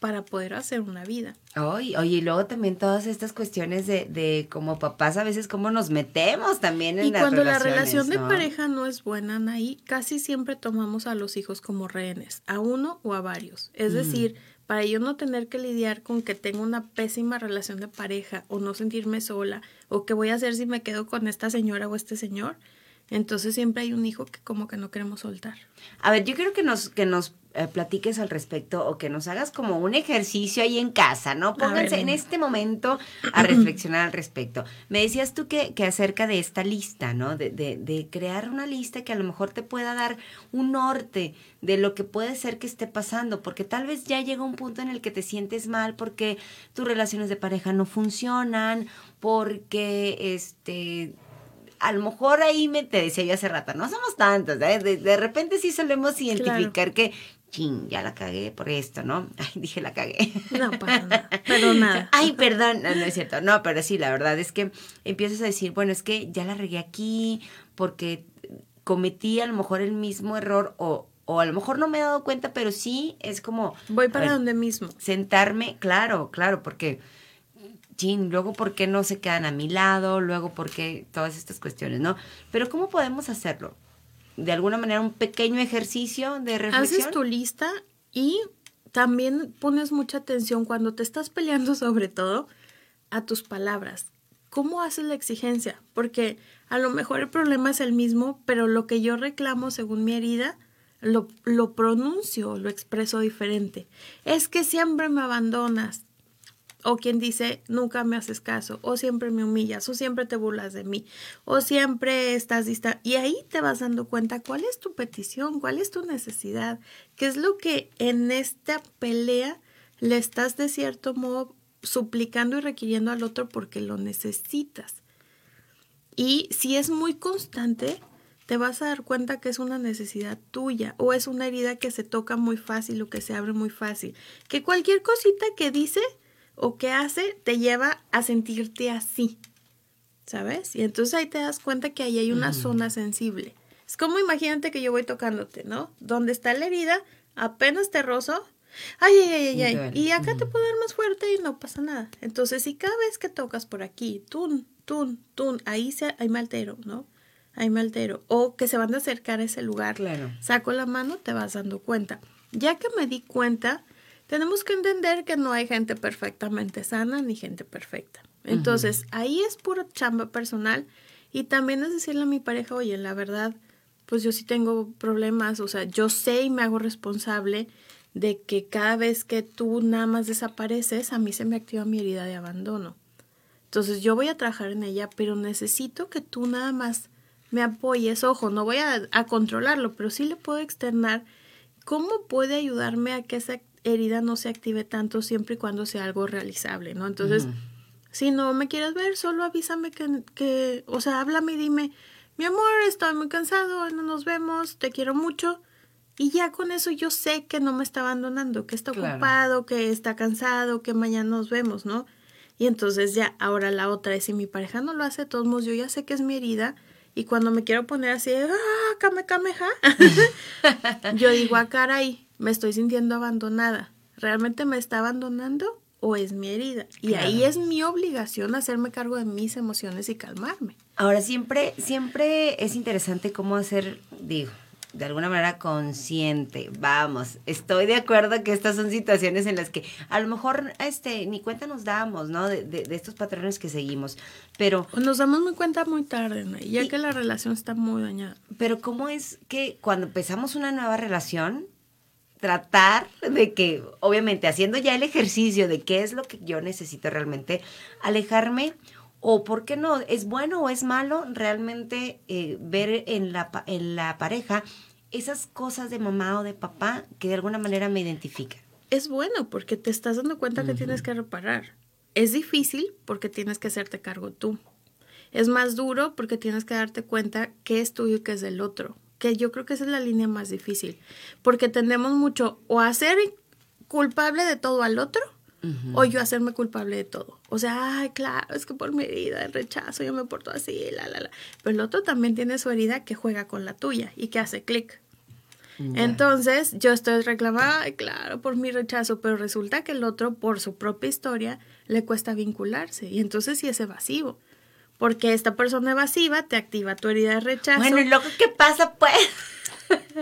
para poder hacer una vida. Oye, oye, y luego también todas estas cuestiones de, de como papás a veces cómo nos metemos también en Y las cuando la relación de pareja no es buena, Anaí, casi siempre tomamos a los hijos como rehenes, a uno o a varios. Es Mm. decir, para yo no tener que lidiar con que tengo una pésima relación de pareja o no sentirme sola o qué voy a hacer si me quedo con esta señora o este señor, entonces siempre hay un hijo que como que no queremos soltar. A ver, yo quiero que nos, que nos eh, platiques al respecto o que nos hagas como un ejercicio ahí en casa, ¿no? Pónganse en este momento a reflexionar al respecto. Me decías tú que, que acerca de esta lista, ¿no? De, de, de crear una lista que a lo mejor te pueda dar un norte de lo que puede ser que esté pasando, porque tal vez ya llega un punto en el que te sientes mal porque tus relaciones de pareja no funcionan, porque este a lo mejor ahí me te decía yo hace rato, no somos tantos, ¿eh? de, de repente sí solemos identificar que, ching, ya la cagué por esto, ¿no? *laughs* Ay, dije la cagué. No pasa nada, pero *laughs* nada. Ay, perdón, no, no es cierto, no, pero sí, la verdad es que empiezas a decir, bueno, es que ya la regué aquí porque cometí a lo mejor el mismo error o, o a lo mejor no me he dado cuenta, pero sí es como... Voy para ver, donde mismo. sentarme, claro, claro, porque, chin, luego por qué no se quedan a mi lado, luego por qué todas estas cuestiones, ¿no? Pero ¿cómo podemos hacerlo? De alguna manera, un pequeño ejercicio de reflexión. Haces tu lista y también pones mucha atención cuando te estás peleando *laughs* sobre todo a tus palabras. ¿Cómo haces la exigencia? Porque a lo mejor el problema es el mismo, pero lo que yo reclamo según mi herida, lo, lo pronuncio, lo expreso diferente. Es que siempre me abandonas. O quien dice, nunca me haces caso, o siempre me humillas, o siempre te burlas de mí, o siempre estás distante. Y ahí te vas dando cuenta cuál es tu petición, cuál es tu necesidad, qué es lo que en esta pelea le estás de cierto modo suplicando y requiriendo al otro porque lo necesitas. Y si es muy constante, te vas a dar cuenta que es una necesidad tuya o es una herida que se toca muy fácil o que se abre muy fácil. Que cualquier cosita que dice o que hace te lleva a sentirte así, ¿sabes? Y entonces ahí te das cuenta que ahí hay una zona sensible. Es como imagínate que yo voy tocándote, ¿no? Donde está la herida, apenas te rozo. Ay, ay, ay, ay, ay. Y acá te puedo dar más fuerte y no pasa nada. Entonces, si cada vez que tocas por aquí, tun, tun, tun, ahí, se, ahí me altero, ¿no? Ahí me altero. O que se van a acercar a ese lugar. Claro. Saco la mano, te vas dando cuenta. Ya que me di cuenta, tenemos que entender que no hay gente perfectamente sana ni gente perfecta. Entonces, ahí es pura chamba personal Y también es decirle a mi pareja, oye, la verdad, pues yo sí tengo problemas, o sea, yo sé y me hago responsable de que cada vez que tú nada más desapareces, a mí se me activa mi herida de abandono. Entonces yo voy a trabajar en ella, pero necesito que tú nada más me apoyes. Ojo, no voy a, a controlarlo, pero sí le puedo externar cómo puede ayudarme a que esa herida no se active tanto siempre y cuando sea algo realizable, ¿no? Entonces, si no me quieres ver, solo avísame que, que, o sea, háblame y dime, mi amor, estoy muy cansado, no nos vemos, te quiero mucho. Y ya con eso yo sé que no me está abandonando, que está ocupado, que está cansado, que mañana nos vemos, ¿no? Y entonces ya, ahora la otra es si mi pareja no lo hace, de todos modos, yo ya sé que es mi herida. Y cuando me quiero poner así, ah, came, cameja, *laughs* yo digo, ah, caray, me estoy sintiendo abandonada. ¿Realmente me está abandonando o es mi herida? Y ahí es mi obligación hacerme cargo de mis emociones y calmarme. Ahora, siempre, siempre es interesante cómo hacer, digo, de alguna manera consciente. Vamos, estoy de acuerdo que estas son situaciones en las que a lo mejor este ni cuenta nos damos, ¿no? De, de, de estos patrones que seguimos. Pero. Nos damos muy cuenta muy tarde, ¿no? ya que la relación está muy dañada. Pero, ¿cómo es que cuando empezamos una nueva relación, tratar de que, obviamente, haciendo ya el ejercicio de qué es lo que yo necesito realmente, alejarme o por qué no, es bueno o es malo realmente eh, ver en la, en la pareja esas cosas de mamá o de papá que de alguna manera me identifican. Es bueno porque te estás dando cuenta que tienes que reparar. Es difícil porque tienes que hacerte cargo tú. Es más duro porque tienes que darte cuenta qué es tuyo y qué es del otro. Que yo creo que esa es la línea más difícil. Porque tendemos mucho o a ser culpable de todo al otro o yo hacerme culpable de todo. O sea, ay, claro, es que por mi herida de rechazo yo me porto así, la, la, la. Pero el otro también tiene su herida que juega con la tuya y que hace clic. Entonces, yo estoy reclamando, ay, claro, por mi rechazo, pero resulta que el otro, por su propia historia, le cuesta vincularse. Y entonces sí es evasivo. Porque esta persona evasiva te activa tu herida de rechazo. Bueno, ¿y luego qué pasa, pues?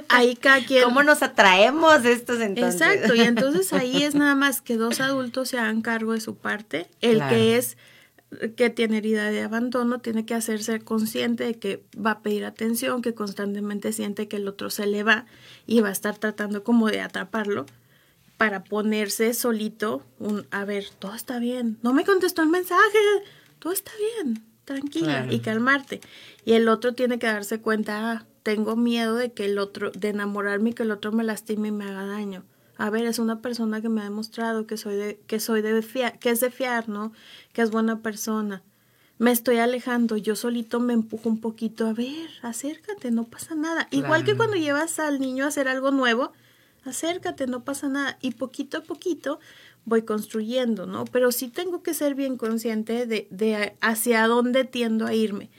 ahí cada *laughs* quien... ¿Cómo nos atraemos estos entonces? Exacto, y entonces *laughs* ahí es nada más que dos adultos se hagan cargo de su parte. El que es que tiene herida de abandono tiene que hacerse consciente de que va a pedir atención, que constantemente siente que el otro se le va y va a estar tratando como de atraparlo para ponerse solito un, a ver, todo está bien, no me contestó el mensaje, todo está bien, tranquila y calmarte. Y el otro tiene que darse cuenta, ah, tengo miedo de que el otro, de enamorarme y que el otro me lastime y me haga daño. A ver, es una persona que me ha demostrado que soy de, que soy de fiar, que es de fiar, ¿no? Que es buena persona. Me estoy alejando, yo solito me empujo un poquito, a ver, acércate, no pasa nada. Igual que cuando llevas al niño a hacer algo nuevo, acércate, no pasa nada. Y poquito a poquito voy construyendo, ¿no? Pero sí tengo que ser bien consciente de, de hacia dónde tiendo a irme.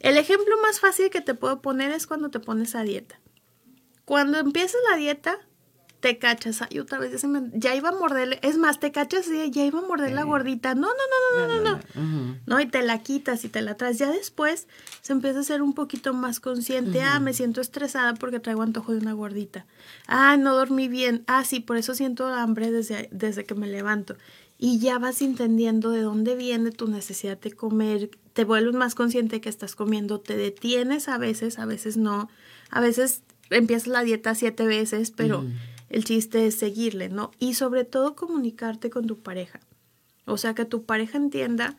El ejemplo más fácil que te puedo poner es cuando te pones a dieta. Cuando empiezas la dieta, te cachas, ay, otra vez ya, se me, ya iba a morderle, es más, te cachas y ya iba a morder la gordita, no, no, no, no, no, no, no, no, y te la quitas y te la traes. Ya después se empieza a ser un poquito más consciente, ah, me siento estresada porque traigo antojo de una gordita, ah, no dormí bien, ah, sí, por eso siento hambre desde, desde que me levanto. Y ya vas entendiendo de dónde viene tu necesidad de comer, te vuelves más consciente que estás comiendo, te detienes a veces, a veces no, a veces empiezas la dieta siete veces, pero el chiste es seguirle, ¿no? Y sobre todo comunicarte con tu pareja. O sea, que tu pareja entienda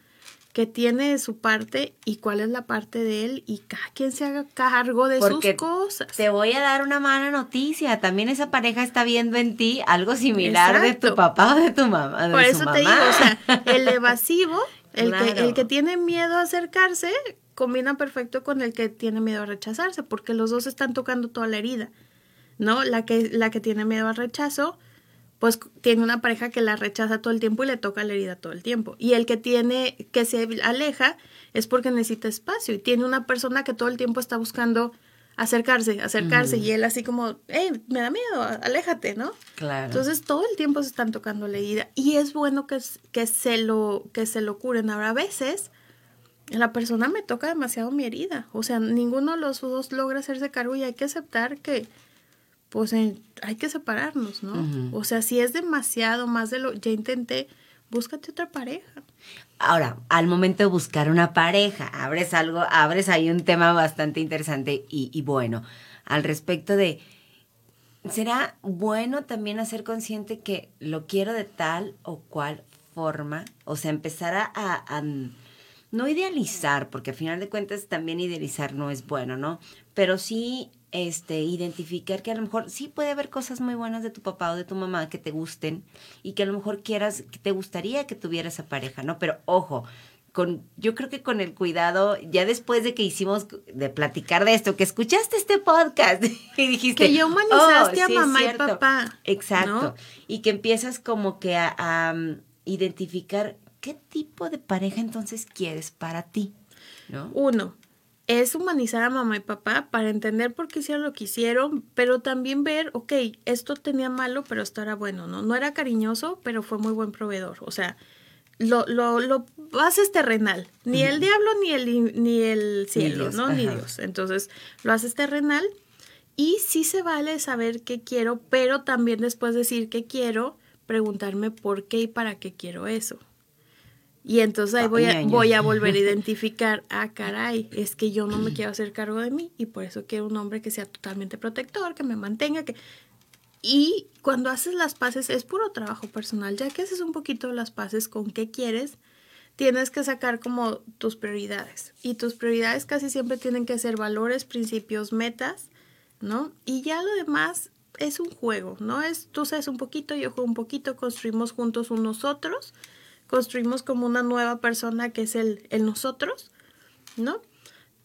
que tiene su parte y cuál es la parte de él y cada quien se haga cargo de sus cosas. Te voy a dar una mala noticia. También esa pareja está viendo en ti algo similar de tu papá o de tu mamá. Por eso te digo, o sea, *laughs* el evasivo, el, que, el que tiene miedo a acercarse, combina perfecto con el que tiene miedo a rechazarse, porque los dos están tocando toda la herida. ¿No? La que, la que tiene miedo al rechazo pues tiene una pareja que la rechaza todo el tiempo y le toca la herida todo el tiempo. Y el que tiene, que se aleja, es porque necesita espacio y tiene una persona que todo el tiempo está buscando acercarse, acercarse y él así como, hey, me da miedo, aléjate, ¿no? Claro. Entonces todo el tiempo se están tocando la herida y es bueno que, que, se, lo, que se lo curen. Ahora a veces la persona me toca demasiado mi herida, o sea, ninguno de los dos logra hacerse cargo y hay que aceptar que pues hay que separarnos, ¿no? O sea, si es demasiado más de lo, ya intenté, búscate otra pareja. Ahora, al momento de buscar una pareja, abres algo, abres ahí un tema bastante interesante y, y bueno, al respecto de, ¿será bueno también hacer consciente que lo quiero de tal o cual forma? O sea, empezar a, a- a, no idealizar, porque al final de cuentas también idealizar no es bueno, ¿no? Pero sí este, identificar que a lo mejor sí puede haber cosas muy buenas de tu papá o de tu mamá que te gusten y que a lo mejor quieras, que te gustaría que tuviera esa pareja, ¿no? Pero ojo, con, yo creo que con el cuidado, ya después de que hicimos, de platicar de esto, que escuchaste este podcast *laughs* y dijiste... Que ya humanizaste "Oh, a sí mamá y cierto". papá, Exacto. ¿no? Y que empiezas como que a, a, um, identificar qué tipo de pareja entonces quieres para ti, ¿no? Uno, es humanizar a mamá y papá para entender por qué hicieron lo que hicieron, pero también ver, ok, esto tenía malo, pero esto era bueno, ¿no? No era cariñoso, pero fue muy buen proveedor. O sea, lo, lo, lo haces terrenal. Ni el diablo, ni el, ni el cielo, Dios, ¿no? Ni. Dios. Entonces, lo haces terrenal y sí se vale saber qué quiero, pero también después de decir qué quiero, preguntarme por qué y para qué quiero eso. Y entonces ahí voy a, voy a volver a *laughs* identificar, ah, caray, es que yo no me quiero hacer cargo de mí y por eso quiero un hombre que sea totalmente protector, que me mantenga, que... Y cuando haces las paces, es puro trabajo personal, ya que haces un poquito las paces con qué quieres, tienes que sacar como tus prioridades. Y tus prioridades casi siempre tienen que ser valores, principios, metas, ¿no? Y ya lo demás es un juego, ¿no? Es tú sabes un poquito, yo juego un poquito, construimos juntos un nosotros, construimos como una nueva persona que es el, el nosotros, ¿no?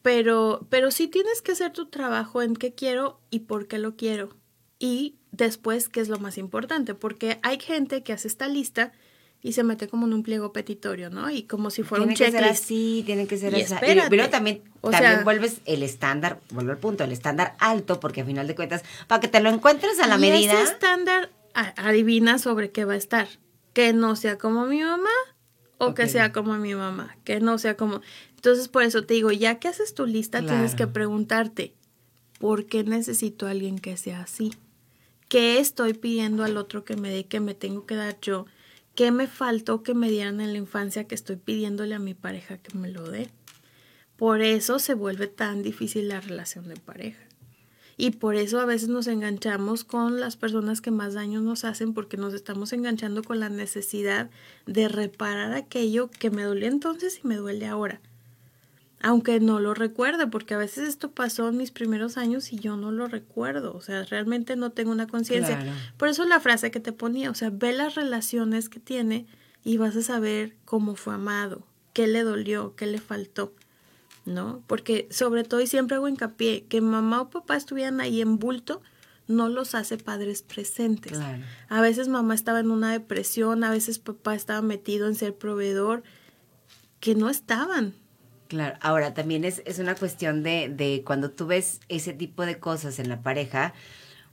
Pero, pero sí tienes que hacer tu trabajo en qué quiero y por qué lo quiero. Y después, qué es lo más importante, porque hay gente que hace esta lista y se mete como en un pliego petitorio, ¿no? Y como si fuera tiene un que ser checklist. así, tiene que ser Y así. espérate. Pero también, O también sea- vuelves el estándar, vuelvo al punto, el estándar alto, porque a final de cuentas, para que te lo encuentres a la y medida. ese estándar adivina sobre qué va a estar. Que no sea como mi mamá o que sea como mi mamá. Que no sea como... Entonces, por eso te digo, ya que haces tu lista, tienes que preguntarte, ¿por qué necesito a alguien que sea así? ¿Qué estoy pidiendo al otro que me dé, que me tengo que dar yo? ¿Qué me faltó que me dieran en la infancia que estoy pidiéndole a mi pareja que me lo dé? Por eso se vuelve tan difícil la relación de pareja. Y por eso a veces nos enganchamos con las personas que más daño nos hacen porque nos estamos enganchando con la necesidad de reparar aquello que me dolió entonces y me duele ahora. Aunque no lo recuerde, porque a veces esto pasó en mis primeros años y yo no lo recuerdo. O sea, realmente no tengo una conciencia. Claro. Por eso la frase que te ponía, o sea, ve las relaciones que tiene y vas a saber cómo fue amado, qué le dolió, qué le faltó. ¿No? Porque sobre todo y siempre hago hincapié, que mamá o papá estuvieran ahí en bulto no los hace padres presentes. Claro. A veces mamá estaba en una depresión, a veces papá estaba metido en ser proveedor, que no estaban. Claro, ahora también es, es una cuestión de, de cuando tú ves ese tipo de cosas en la pareja,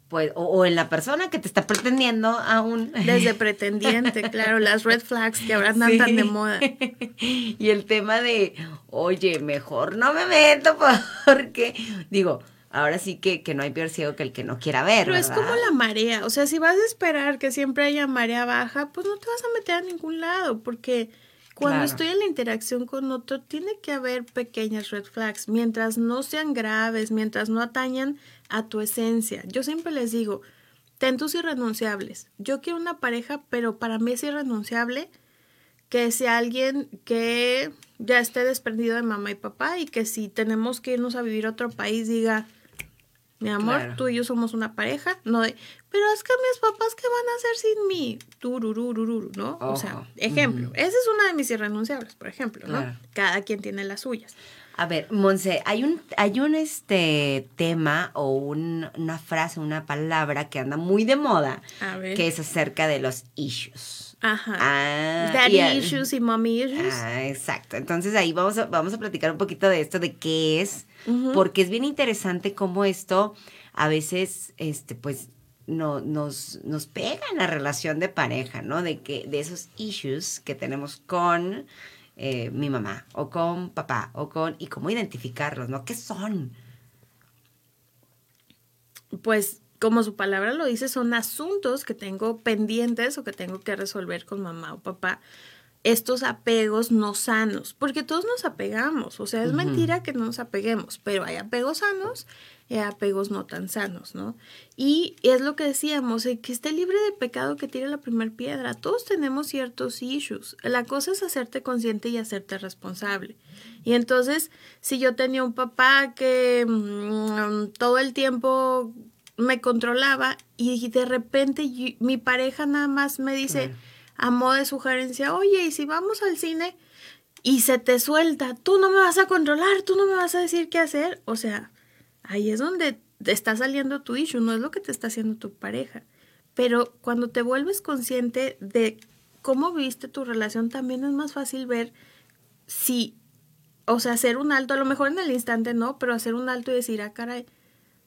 pues, o, o en la persona que te está pretendiendo aún. Desde *laughs* pretendiente, claro, las red flags que ahora andan Sí. tan de moda. *laughs* Y el tema de, oye, mejor no me meto porque, digo, ahora sí que, que no hay peor ciego que el que no quiera ver. Pero es como la marea, o sea, si vas a esperar que siempre haya marea baja, pues no te vas a meter a ningún lado, porque cuando Claro. estoy en la interacción con otro, tiene que haber pequeñas red flags, mientras no sean graves, mientras no atañan a tu esencia. Yo siempre les digo, ten tus irrenunciables. Yo quiero una pareja, pero para mí es irrenunciable que sea alguien que ya esté desprendido de mamá y papá y que si tenemos que irnos a vivir a otro país diga, mi amor, Claro. tú y yo somos una pareja, no de, pero es que mis papás, ¿qué van a hacer sin mí? Turururururu, ¿no? O sea, ejemplo. Esa es una de mis irrenunciables, por ejemplo, ¿no? Claro. Cada quien tiene las suyas. A ver, Monse, hay un, hay un este tema o un- una frase, una palabra que anda muy de moda, A ver. que es acerca de los issues. Ajá. Ah, Daddy y issues y mommy issues. Ah, exacto. Entonces ahí vamos a, vamos a platicar un poquito de esto, de qué es, porque es bien interesante cómo esto a veces, este, pues, no, nos, nos pega en la relación de pareja, ¿no? De que, de esos issues que tenemos con eh, mi mamá, o con papá, o con, y cómo identificarlos, ¿no? ¿Qué son? Pues como su palabra lo dice, son asuntos que tengo pendientes o que tengo que resolver con mamá o papá. Estos apegos no sanos, porque todos nos apegamos, o sea, es mentira que no nos apeguemos, pero hay apegos sanos y apegos no tan sanos, ¿no? Y es lo que decíamos, que esté libre de pecado que tire la primera piedra. Todos tenemos ciertos issues. La cosa es hacerte consciente y hacerte responsable. Y entonces, si yo tenía un papá que mm, todo el tiempo me controlaba y de repente mi pareja nada más me dice a modo de sugerencia, oye, y si vamos al cine y se te suelta, tú no me vas a controlar, tú no me vas a decir qué hacer, o sea, ahí es donde te está saliendo tu issue, no es lo que te está haciendo tu pareja. Pero cuando te vuelves consciente de cómo viste tu relación, también es más fácil ver si, o sea, hacer un alto, a lo mejor en el instante no, pero hacer un alto y decir, ah, caray,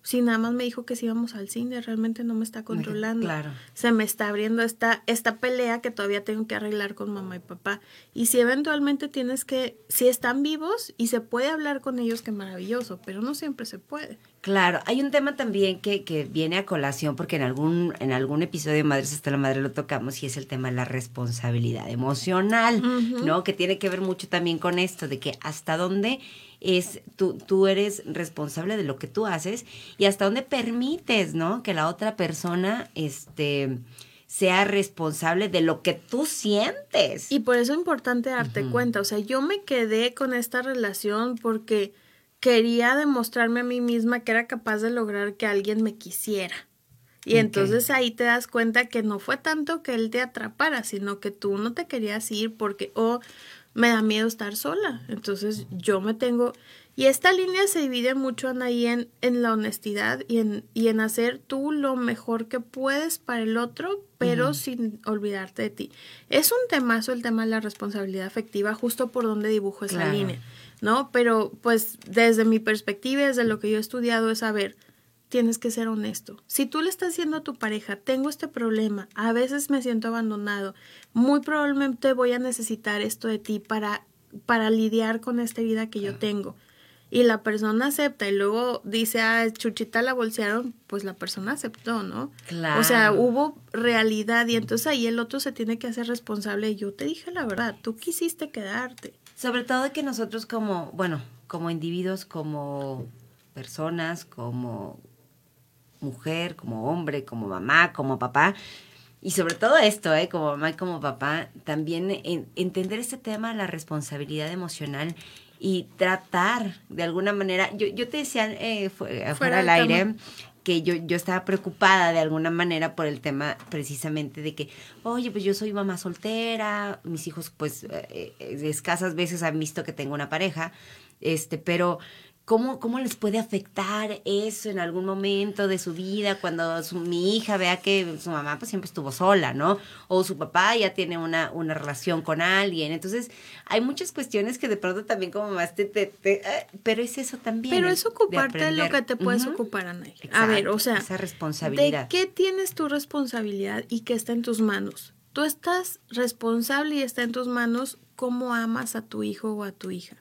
si nada más me dijo que si íbamos al cine, realmente no me está controlando. Claro. Se me está abriendo esta, esta pelea que todavía tengo que arreglar con mamá y papá. Y si eventualmente tienes que, si están vivos y se puede hablar con ellos, qué maravilloso, pero no siempre se puede. Claro, hay un tema también que, que viene a colación porque en algún, en algún episodio de Madres hasta la Madre lo tocamos y es el tema de la responsabilidad emocional, ¿no? Que tiene que ver mucho también con esto de que hasta dónde es tú, tú eres responsable de lo que tú haces y hasta dónde permites, ¿no? Que la otra persona, este sea responsable de lo que tú sientes. Y por eso es importante darte cuenta, o sea, yo me quedé con esta relación porque quería demostrarme a mí misma que era capaz de lograr que alguien me quisiera. Y entonces ahí te das cuenta que no fue tanto que él te atrapara, sino que tú no te querías ir porque, o me da miedo estar sola. Entonces yo me tengo... Y esta línea se divide mucho, Anaí, en, en la honestidad y en, y en hacer tú lo mejor que puedes para el otro, pero sin olvidarte de ti. Es un temazo el tema de la responsabilidad afectiva, justo por donde dibujo esa línea, ¿no? Pero pues desde mi perspectiva, desde lo que yo he estudiado, es saber, tienes que ser honesto. Si tú le estás diciendo a tu pareja, tengo este problema, a veces me siento abandonado, muy probablemente voy a necesitar esto de ti para, para lidiar con esta vida que yo tengo. Y la persona acepta y luego dice, ah, Chuchita la bolsearon, pues la persona aceptó, ¿no? Claro. O sea, hubo realidad y entonces ahí el otro se tiene que hacer responsable. Yo te dije la verdad, tú quisiste quedarte. Sobre todo que nosotros como, bueno, como individuos, como personas, como mujer, como hombre, como mamá, como papá. Y sobre todo esto, ¿eh? como mamá y como papá, también entender este tema de la responsabilidad emocional y tratar de alguna manera, yo, yo te decía eh, fuera del aire que yo, yo estaba preocupada de alguna manera por el tema precisamente de que, oye, pues yo soy mamá soltera, mis hijos pues eh, eh, escasas veces han visto que tengo una pareja, este, pero ¿Cómo, ¿Cómo les puede afectar eso en algún momento de su vida cuando mi hija vea que su mamá pues siempre estuvo sola, ¿no? O su papá ya tiene una, una relación con alguien. Entonces, hay muchas cuestiones que de pronto también como más te... te, eh, pero es eso también. Pero es ocuparte de, lo que te puedes ocupar, Ana. A ver, o sea... Esa responsabilidad. ¿De qué tienes tu responsabilidad y qué está en tus manos? Tú estás responsable y está en tus manos cómo amas a tu hijo o a tu hija.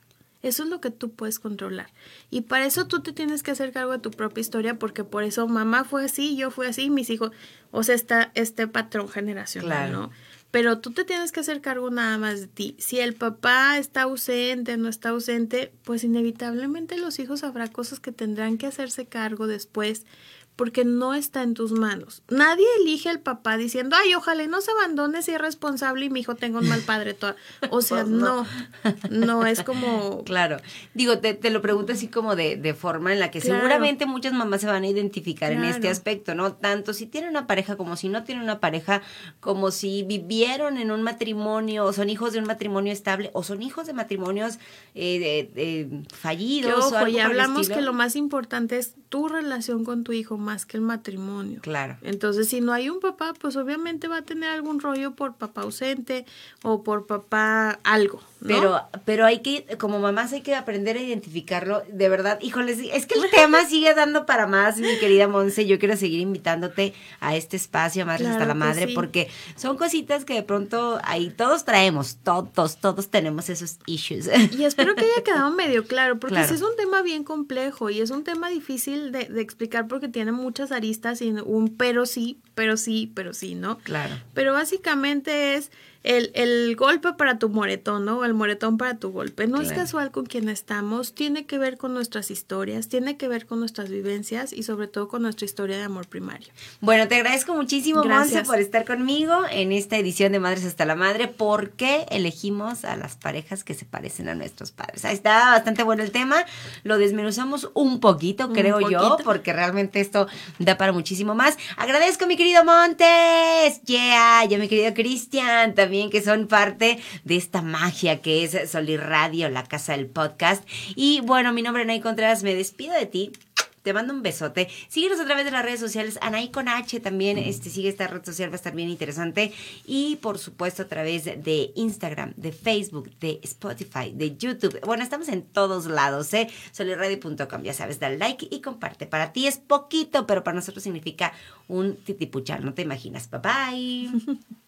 Eso es lo que tú puedes controlar. Y para eso tú te tienes que hacer cargo de tu propia historia, porque por eso mamá fue así, yo fui así, mis hijos, o sea, está este patrón generacional, ¿no? Pero tú te tienes que hacer cargo nada más de ti. Si el papá está ausente, no está ausente, pues inevitablemente los hijos habrá cosas que tendrán que hacerse cargo después porque no está en tus manos. Nadie elige al papá diciendo, ay, ojalá no se abandone si es responsable y mi hijo tenga un mal padre. *laughs* O sea, pues no. no, es como... *laughs* Claro. Digo, te, te lo pregunto así como de, de forma en la que seguramente muchas mamás se van a identificar en este aspecto, ¿no? Tanto si tienen una pareja como si no tienen una pareja, como si vivieron en un matrimonio, o son hijos de un matrimonio estable, o son hijos de matrimonios eh, fallidos. ojo, ya hablamos que lo más importante es tu relación con tu hijo más que el matrimonio. Claro. Entonces, si no hay un papá, pues obviamente va a tener algún rollo por papá ausente o por papá algo. Pero, pero hay que, como mamás, hay que aprender a identificarlo. De verdad, híjoles, es que el *laughs* tema sigue dando para más, mi querida Monse. Yo quiero seguir invitándote a este espacio, más hasta la Madre, porque son cositas que de pronto ahí todos traemos, todos, todos tenemos esos issues. Y espero que haya quedado medio claro, porque *laughs* es un tema bien complejo y es un tema difícil de, de explicar porque tiene muchas aristas y un pero sí, pero sí, pero sí, ¿no? Claro. Pero básicamente es el, el, golpe para tu moretón, ¿no? El moretón para tu golpe. No es casual con quien estamos, tiene que ver con nuestras historias, tiene que ver con nuestras vivencias y sobre todo con nuestra historia de amor primario. Bueno, te agradezco muchísimo, Monse, por estar conmigo en esta edición de Madres hasta la Madre. ¿Por qué elegimos a las parejas que se parecen a nuestros padres? Ahí está bastante bueno el tema. Lo desmenuzamos un poquito, creo yo, porque realmente esto da para muchísimo más. Agradezco a mi querido Montes, yeah, y a mi querido Cristian también que son parte de esta magia que es Solir Radio, la casa del podcast. Y bueno, mi nombre es Nay Contreras, me despido de ti. Te mando un besote. Síguenos a través de las redes sociales. Anaí con H también. Este, sigue esta red social, va a estar bien interesante. Y por supuesto a través de Instagram, de Facebook, de Spotify, de YouTube. Bueno, estamos en todos lados, ¿eh? Solirradio.com. Ya sabes, dale like y comparte. Para ti es poquito, pero para nosotros significa un titipuchar. No te imaginas. Bye bye. *laughs*